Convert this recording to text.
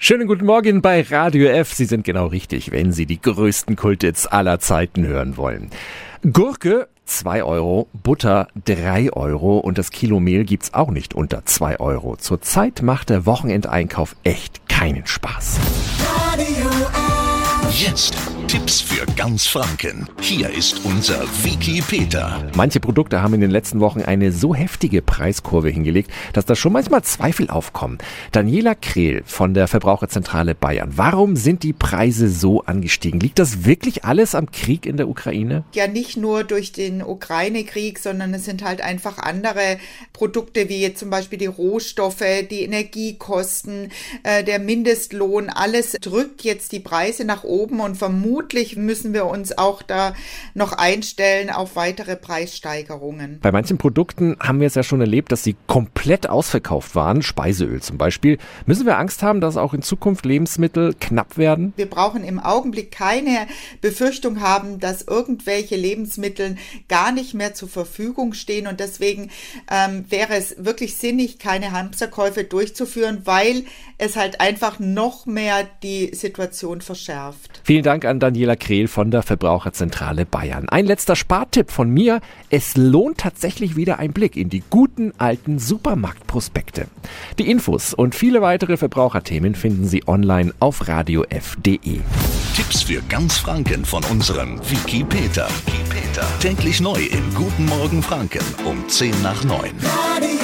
Schönen guten Morgen bei Radio F. Sie sind genau richtig, wenn Sie die größten Kultits aller Zeiten hören wollen. Gurke 2 Euro, Butter 3 Euro und das Kilo Mehl gibt's auch nicht unter 2 Euro. Zurzeit macht der Wochenendeinkauf echt keinen Spaß. Radio F. Jetzt Tipps für ganz Franken. Hier ist unser Wiki Peter. Manche Produkte haben in den letzten Wochen eine so heftige Preiskurve hingelegt, dass da schon manchmal Zweifel aufkommen. Daniela Krehl von der Verbraucherzentrale Bayern. Warum sind die Preise so angestiegen? Liegt das wirklich alles am Krieg in der Ukraine? Ja, nicht nur durch den Ukraine-Krieg, sondern es sind halt einfach andere Produkte, wie jetzt zum Beispiel die Rohstoffe, die Energiekosten, äh, der Mindestlohn. Alles drückt jetzt die Preise nach oben und vermutlich vermutlich müssen wir uns auch da noch einstellen auf weitere Preissteigerungen. Bei manchen Produkten haben wir es ja schon erlebt, dass sie komplett ausverkauft waren. Speiseöl zum Beispiel. Müssen wir Angst haben, dass auch in Zukunft Lebensmittel knapp werden? Wir brauchen im Augenblick keine Befürchtung haben, dass irgendwelche Lebensmittel gar nicht mehr zur Verfügung stehen. Und deswegen ähm, wäre es wirklich sinnig, keine Hamsterkäufe durchzuführen, weil es halt einfach noch mehr die Situation verschärft. Vielen Dank an Daniela Krehl von der Verbraucherzentrale Bayern. Ein letzter Spartipp von mir. Es lohnt tatsächlich wieder ein Blick in die guten alten Supermarktprospekte. Die Infos und viele weitere Verbraucherthemen finden Sie online auf radiof.de. Tipps für ganz Franken von unserem Wiki Peter. Täglich neu im Guten Morgen Franken um 10 nach 9. Radio